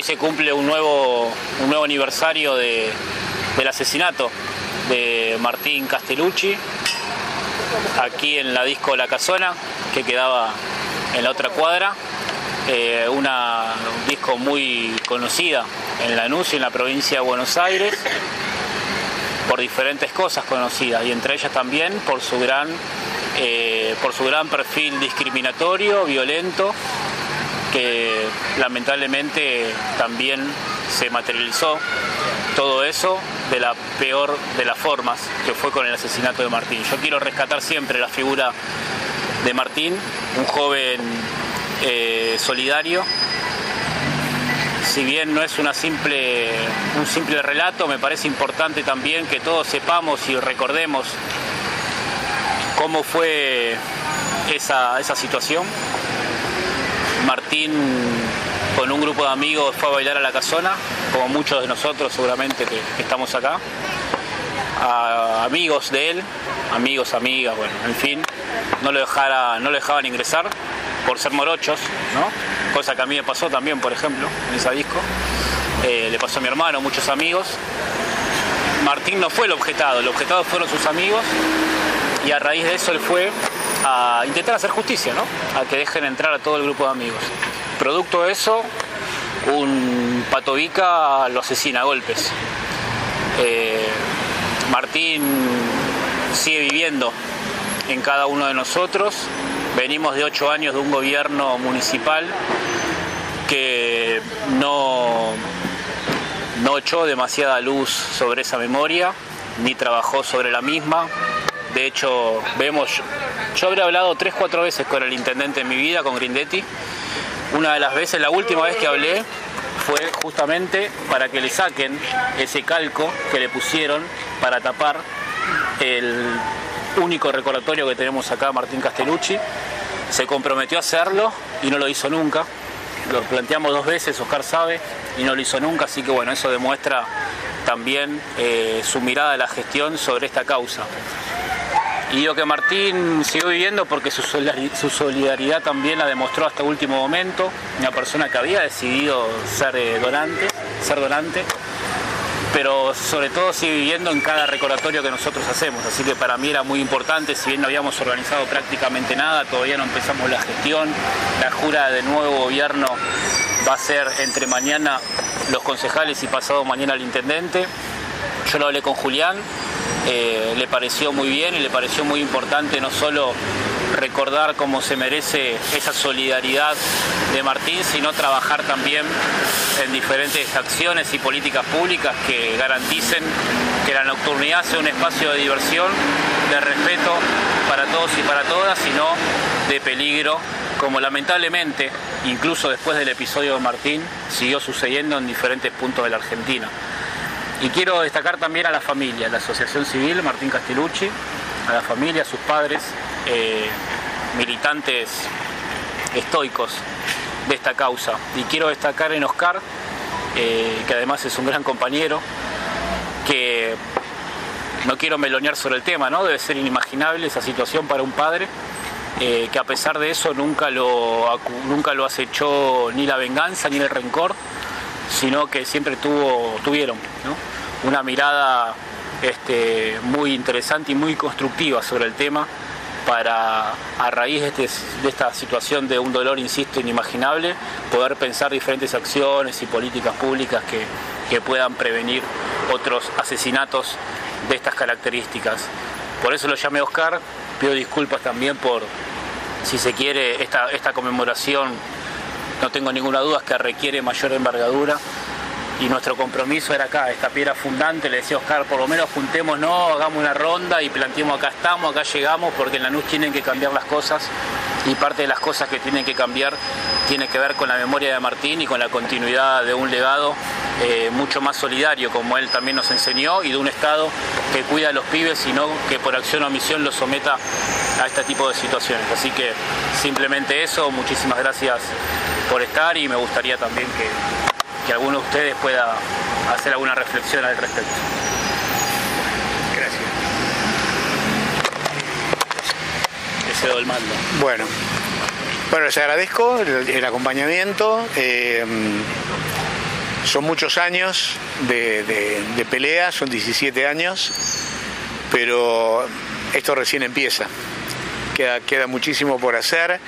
hoy se cumple un nuevo, un nuevo aniversario del asesinato de Martín Castellucci, aquí en la disco La Casona, que quedaba en la otra cuadra. Eh, una disco muy conocida en Lanús y en la provincia de Buenos Aires por diferentes cosas conocidas y entre ellas también por su gran, eh, por su gran perfil discriminatorio, violento, que lamentablemente también se materializó todo eso de la peor de las formas que fue con el asesinato de Martín. Yo quiero rescatar siempre la figura de Martín, un joven eh, solidario. Si bien no es simple, un simple relato, me parece importante también que todos sepamos y recordemos cómo fue esa, esa situación. Martín con un grupo de amigos fue a bailar a la casona, como muchos de nosotros seguramente que, estamos acá. Amigos de él, amigos, amigas, bueno, en fin, no lo, dejara, no dejaban ingresar por ser morochos, ¿no? Cosa que a mí me pasó también, por ejemplo, en ese disco. Eh, le pasó a mi hermano, muchos amigos. Martín no fue el objetado, el objetado fueron sus amigos y a raíz de eso él fue a intentar hacer justicia, ¿no? A que dejen entrar a todo el grupo de amigos. Producto de eso, un patovica lo asesina a golpes. Eh, Martín sigue viviendo en cada uno de nosotros. Venimos de ocho años de un gobierno municipal que no, no echó demasiada luz sobre esa memoria, ni trabajó sobre la misma. De hecho, vemos, yo habré hablado tres, cuatro veces con el intendente en mi vida, con Grindetti. Una de las veces, la última vez que hablé, fue justamente para que le saquen ese calco que le pusieron para tapar el único recordatorio que tenemos acá, Martín Castellucci. Se comprometió a hacerlo y no lo hizo nunca. Lo planteamos dos veces, Oscar sabe, y no lo hizo nunca, así que bueno, eso demuestra también eh, su mirada a la gestión sobre esta causa. Y digo que Martín siguió viviendo porque su solidaridad también la demostró hasta último momento. Una persona que había decidido ser eh, donante, ser donante, pero sobre todo sigue viviendo en cada recordatorio que nosotros hacemos. Así que para mí era muy importante, si bien no habíamos organizado prácticamente nada, todavía no empezamos la gestión. La jura de nuevo gobierno va a ser entre mañana los concejales y pasado mañana el intendente. Yo lo hablé con Julián, eh, le pareció muy bien y le pareció muy importante no solo recordar cómo se merece esa solidaridad de Martín, sino trabajar también en diferentes acciones y políticas públicas que garanticen que la nocturnidad sea un espacio de diversión, de respeto para todos y para todas, y no de peligro, como lamentablemente, incluso después del episodio de Martín, siguió sucediendo en diferentes puntos de la Argentina. Y quiero destacar también a la familia, la Asociación Civil Martín Castellucci, a la familia, a sus padres, eh, militantes estoicos de esta causa. Y quiero destacar en Oscar, eh, que además es un gran compañero, que no quiero melonear sobre el tema, ¿no? Debe ser inimaginable esa situación para un padre, eh, que a pesar de eso nunca lo, nunca lo acechó ni la venganza ni el rencor, sino que siempre tuvo, tuvieron una mirada este, muy interesante y muy constructiva sobre el tema para, a raíz de, este, de, esta situación de un dolor, insisto, inimaginable, poder pensar diferentes acciones y políticas públicas que, que puedan prevenir otros asesinatos de estas características. Por eso lo llamé Oscar, pido disculpas también por, si se quiere, esta, esta conmemoración, no tengo ninguna duda, que requiere mayor envergadura y nuestro compromiso era acá, esta piedra fundante, le decía Oscar, por lo menos juntémonos, hagamos una ronda y planteemos acá estamos, acá llegamos, porque en la NUS tienen que cambiar las cosas y parte de las cosas que tienen que cambiar tiene que ver con la memoria de Martín y con la continuidad de un legado eh, mucho más solidario, como él también nos enseñó, y de un Estado que cuida a los pibes y no que por acción o omisión los someta a este tipo de situaciones. Así que simplemente eso, muchísimas gracias por estar y me gustaría también que que alguno de ustedes pueda hacer alguna reflexión al respecto. Gracias. Le cedo el mando. Bueno. Bueno, les agradezco el, acompañamiento. Eh, son muchos años de, pelea, son 17 años, pero esto recién empieza. Queda, queda muchísimo por hacer.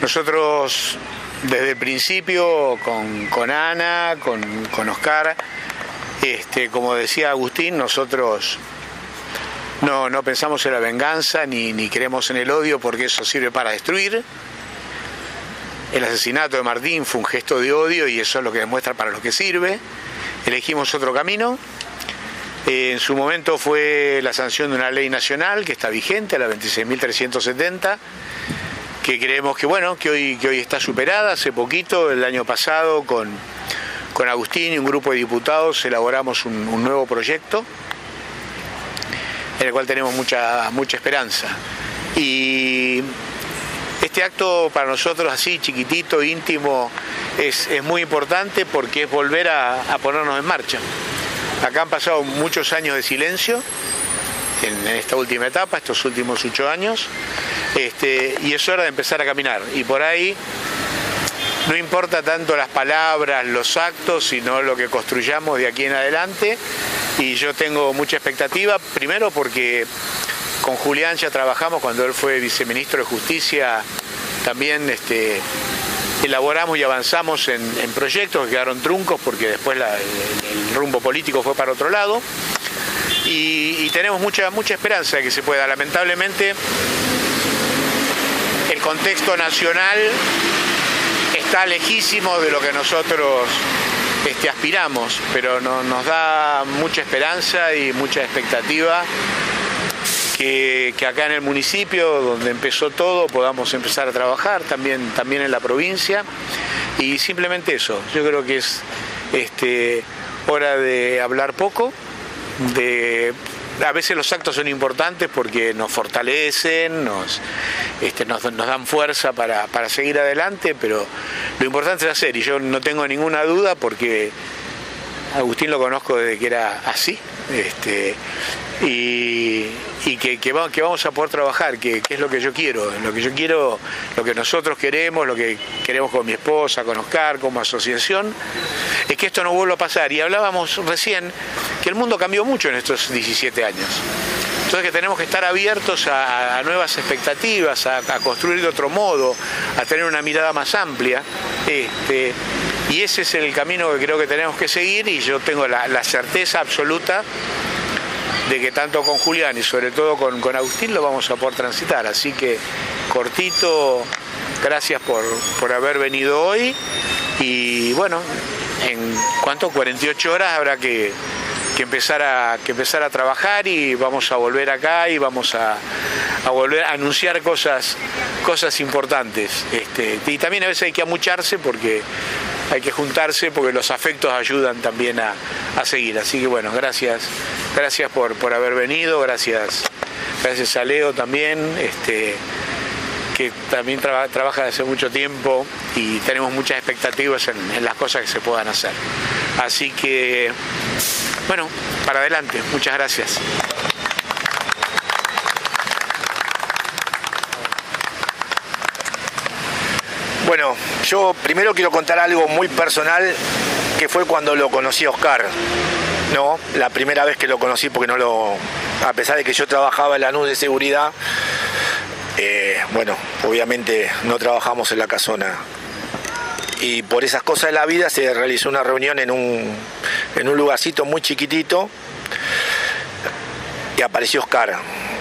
Nosotros desde el principio con, Ana, con, Oscar, este, como decía Agustín, nosotros no, no pensamos en la venganza ni, ni creemos en el odio porque eso sirve para destruir. El asesinato de Martín fue un gesto de odio y eso es lo que demuestra para lo que sirve. Elegimos otro camino. Eh, en su momento fue la sanción de una ley nacional que está vigente, la 26.370, que creemos que bueno, que hoy, que hoy está superada. Hace poquito, el año pasado, con, con Agustín y un grupo de diputados elaboramos un, nuevo proyecto en el cual tenemos mucha, mucha esperanza. Y este acto para nosotros así, chiquitito, íntimo, es, muy importante porque es volver a, ponernos en marcha. Acá han pasado muchos años de silencio en, esta última etapa, estos últimos ocho años, este, y es hora de empezar a caminar. Y por ahí no importa tanto las palabras, los actos, sino lo que construyamos de aquí en adelante. Y yo tengo mucha expectativa, primero porque con Julián ya trabajamos cuando él fue viceministro de Justicia, también este, elaboramos y avanzamos en, proyectos que quedaron truncos porque después el, rumbo político fue para otro lado. Y, tenemos mucha, mucha esperanza de que se pueda. Lamentablemente, el contexto nacional está lejísimo de lo que nosotros este, aspiramos, pero nos da mucha esperanza y mucha expectativa que, acá en el municipio, donde empezó todo, podamos empezar a trabajar, también, también en la provincia. Y simplemente eso, yo creo que es este, hora de hablar poco, de a veces los actos son importantes porque nos fortalecen, nos, este, dan fuerza para, seguir adelante, pero lo importante es hacer y yo no tengo ninguna duda porque Agustín lo conozco desde que era así, este, y, que, que, vamos a poder trabajar, que, es lo que yo quiero, lo que yo quiero, lo que nosotros queremos, lo que queremos con mi esposa, con Oscar, como asociación, es que esto no vuelva a pasar. Y hablábamos recién que el mundo cambió mucho en estos 17 años. Entonces que tenemos que estar abiertos a, nuevas expectativas, a, construir de otro modo, a tener una mirada más amplia. Este, y ese es el camino que creo que tenemos que seguir y yo tengo la certeza absoluta de que tanto con Julián y sobre todo con, con Agustín lo vamos a poder transitar. Así que cortito, gracias por, por haber venido hoy y bueno, en cuánto 48 horas habrá que, empezar a, que empezar a trabajar y vamos a volver acá y vamos a, volver a anunciar cosas, cosas importantes. Este, y también a veces hay que amucharse porque hay que juntarse porque los afectos ayudan también a, seguir. Así que bueno, gracias, gracias por, por haber venido, gracias, gracias a Leo también, este, que también trabaja desde hace mucho tiempo y tenemos muchas expectativas en las cosas que se puedan hacer. Así que, bueno, para adelante, muchas gracias. Bueno, yo primero quiero contar algo muy personal que fue cuando lo conocí a Oscar. No, la primera vez que lo conocí porque no lo. A pesar de que yo trabajaba en la NUD de seguridad, eh, bueno, obviamente no trabajamos en la casona. Y por esas cosas de la vida se realizó una reunión en un, en un lugarcito muy chiquitito y apareció Oscar.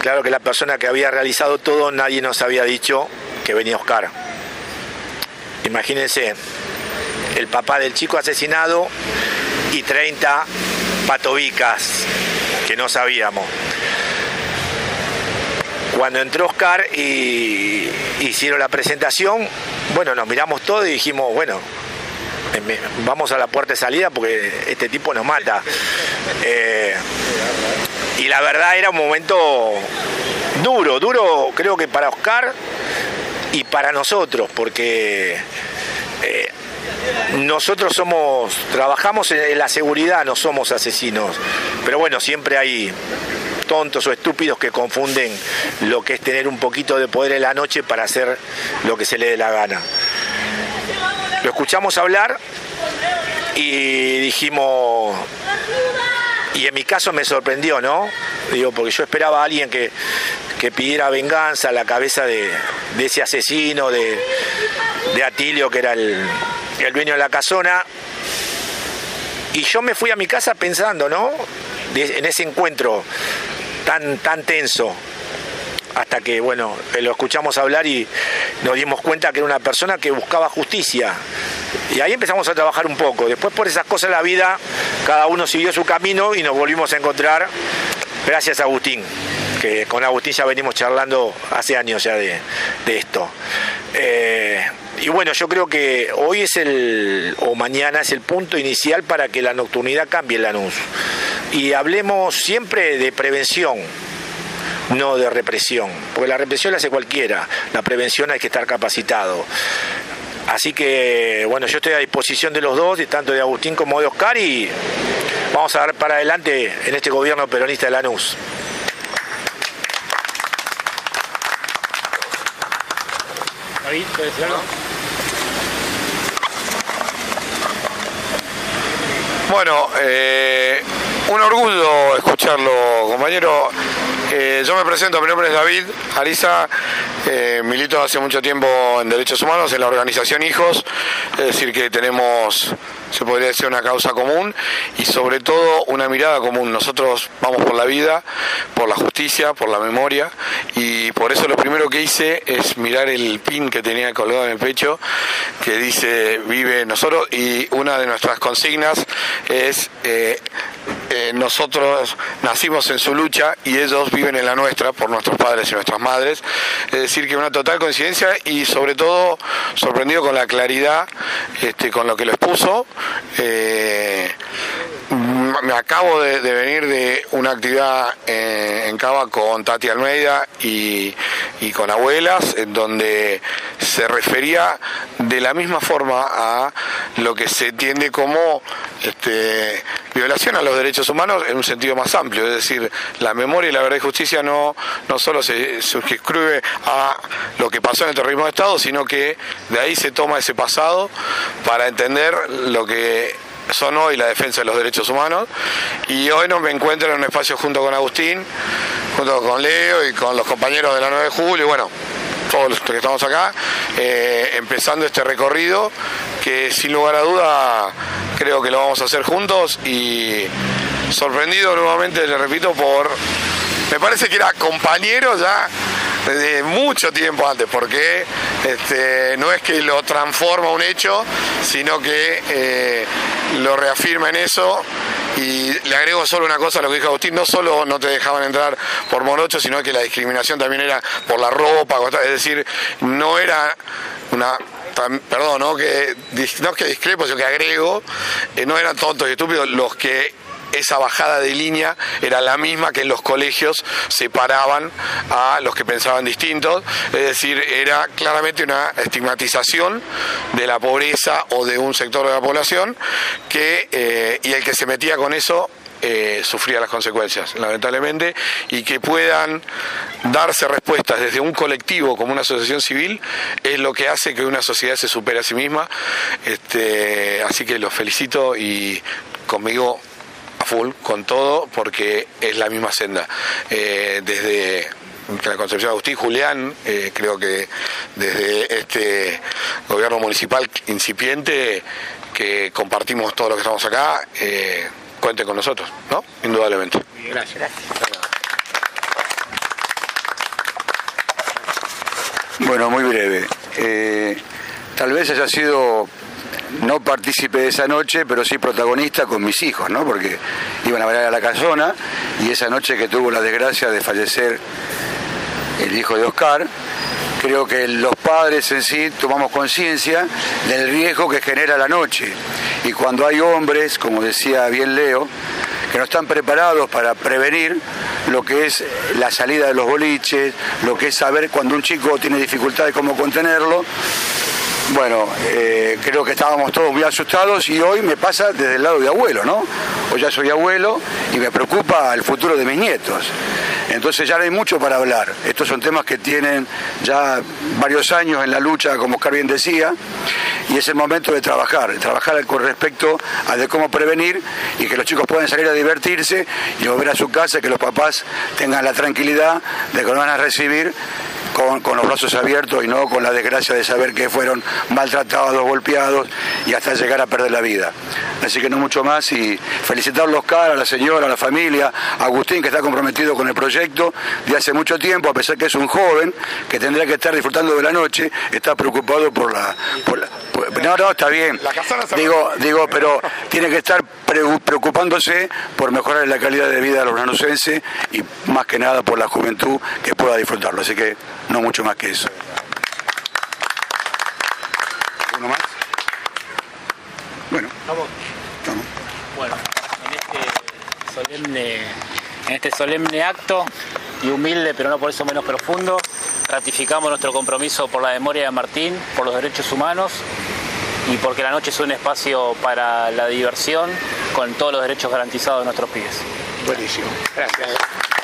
Claro que la persona que había realizado todo, nadie nos había dicho que venía Oscar. Imagínense, el papá del chico asesinado y 30 patobicas que no sabíamos. Cuando entró Oscar y hicieron la presentación, bueno, nos miramos todos y dijimos, bueno, vamos a la puerta de salida porque este tipo nos mata. Eh, y la verdad era un momento duro, duro creo que para Oscar y para nosotros, porque eh, nosotros somos, trabajamos en la seguridad, no somos asesinos, pero bueno, siempre hay tontos o estúpidos que confunden lo que es tener un poquito de poder en la noche para hacer lo que se le dé la gana. Lo escuchamos hablar y dijimos, y en mi caso me sorprendió, ¿no? Digo, porque yo esperaba a alguien que, pidiera venganza a la cabeza de, ese asesino, de, Atilio, que era el, el dueño de la casona. Y yo me fui a mi casa pensando, ¿no? en ese encuentro tan, tan tenso, hasta que, bueno, lo escuchamos hablar y nos dimos cuenta que era una persona que buscaba justicia. Y ahí empezamos a trabajar un poco. Después por esas cosas la vida, cada uno siguió su camino y nos volvimos a encontrar gracias a Agustín, que con Agustín ya venimos charlando hace años ya de, esto. Eh, y bueno, yo creo que hoy es el, o mañana es el punto inicial para que la nocturnidad cambie en Lanús. Y hablemos siempre de prevención, no de represión, porque la represión la hace cualquiera, la prevención hay que estar capacitado. Así que, bueno, yo estoy a disposición de los dos, tanto de Agustín como de Oscar, y vamos a dar para adelante en este gobierno peronista de Lanús. Bueno, eh, un orgullo escucharlo, compañero. Eh, yo me presento, mi nombre es David Ariza, eh, milito hace mucho tiempo en Derechos Humanos, en la organización Hijos, es decir, que tenemos, se podría decir, una causa común y sobre todo una mirada común. Nosotros vamos por la vida, por la justicia, por la memoria y por eso lo primero que hice es mirar el pin que tenía colgado en el pecho que dice vive nosotros y una de nuestras consignas es eh, eh, nosotros nacimos en su lucha y ellos viven en la nuestra por nuestros padres y nuestras madres. Es decir, que una total coincidencia y sobre todo sorprendido con la claridad este, con lo que les puso. Eh, me acabo de, venir de una actividad en, Cava con Tati Almeida y, con abuelas, en donde se refería de la misma forma a lo que se entiende como este, violación a los derechos humanos en un sentido más amplio, es decir, la memoria y la verdad y justicia no, no solo se suscribe a lo que pasó en el terrorismo de Estado, sino que de ahí se toma ese pasado para entender lo que son hoy la defensa de los derechos humanos y hoy nos me encuentro en un espacio junto con Agustín, junto con Leo y con los compañeros de la 9 de julio y bueno, todos los que estamos acá, eh, empezando este recorrido que sin lugar a duda creo que lo vamos a hacer juntos y sorprendido nuevamente, le repito, por... Me parece que era compañero ya desde mucho tiempo antes, porque este, no es que lo transforma un hecho, sino que eh, lo reafirma en eso. Y le agrego solo una cosa a lo que dijo Agustín, no solo no te dejaban entrar por morocho, sino que la discriminación también era por la ropa, es decir, no era una perdón, ¿no? que no que discrepo, sino que agrego, eh, no eran tontos y estúpidos los que esa bajada de línea era la misma que en los colegios separaban a los que pensaban distintos, es decir, era claramente una estigmatización de la pobreza o de un sector de la población que, eh, y el que se metía con eso eh, sufría las consecuencias, lamentablemente, y que puedan darse respuestas desde un colectivo como una asociación civil es lo que hace que una sociedad se supere a sí misma. Este, así que los felicito y conmigo full con todo porque es la misma senda. Eh, desde la Concepción de Agustín, Julián, eh, creo que desde este gobierno municipal incipiente que compartimos todo lo que estamos acá, eh, cuente con nosotros, ¿no? Indudablemente. Gracias. Bueno, muy breve. tal vez haya sido no partícipe de esa noche, pero sí protagonista con mis hijos, ¿no? Porque iban a bailar a la casona y esa noche que tuvo la desgracia de fallecer el hijo de Oscar, creo que los padres en sí tomamos conciencia del riesgo que genera la noche. Y cuando hay hombres, como decía bien Leo, que no están preparados para prevenir lo que es la salida de los boliches, lo que es saber cuando un chico tiene dificultades cómo contenerlo, bueno, eh, creo que estábamos todos muy asustados y hoy me pasa desde el lado de abuelo, ¿no? Hoy ya soy abuelo y me preocupa el futuro de mis nietos. Entonces ya no hay mucho para hablar. Estos son temas que tienen ya varios años en la lucha, como Oscar bien decía, y es el momento de trabajar, de trabajar con respecto a de cómo prevenir y que los chicos puedan salir a divertirse y volver a su casa, que los papás tengan la tranquilidad de que lo van a recibir con, los brazos abiertos y no con la desgracia de saber que fueron maltratados, golpeados y hasta llegar a perder la vida. Así que no mucho más y felicitar a Oscar, a la señora, a la familia, a Agustín que está comprometido con el proyecto de hace mucho tiempo, a pesar que es un joven que tendría que estar disfrutando de la noche, está preocupado por la... no, no, está bien. Digo, digo, pero tiene que estar preocupándose por mejorar la calidad de vida de los nanucenses y más que nada por la juventud que pueda disfrutarlo. Así que no mucho más que eso. ¿Uno más? Bueno, vamos. Bueno, en este solemne, en este solemne acto y humilde, pero no por eso menos profundo, ratificamos nuestro compromiso por la memoria de Martín, por los derechos humanos y porque la noche es un espacio para la diversión con todos los derechos garantizados de nuestros pibes. Buenísimo. Gracias.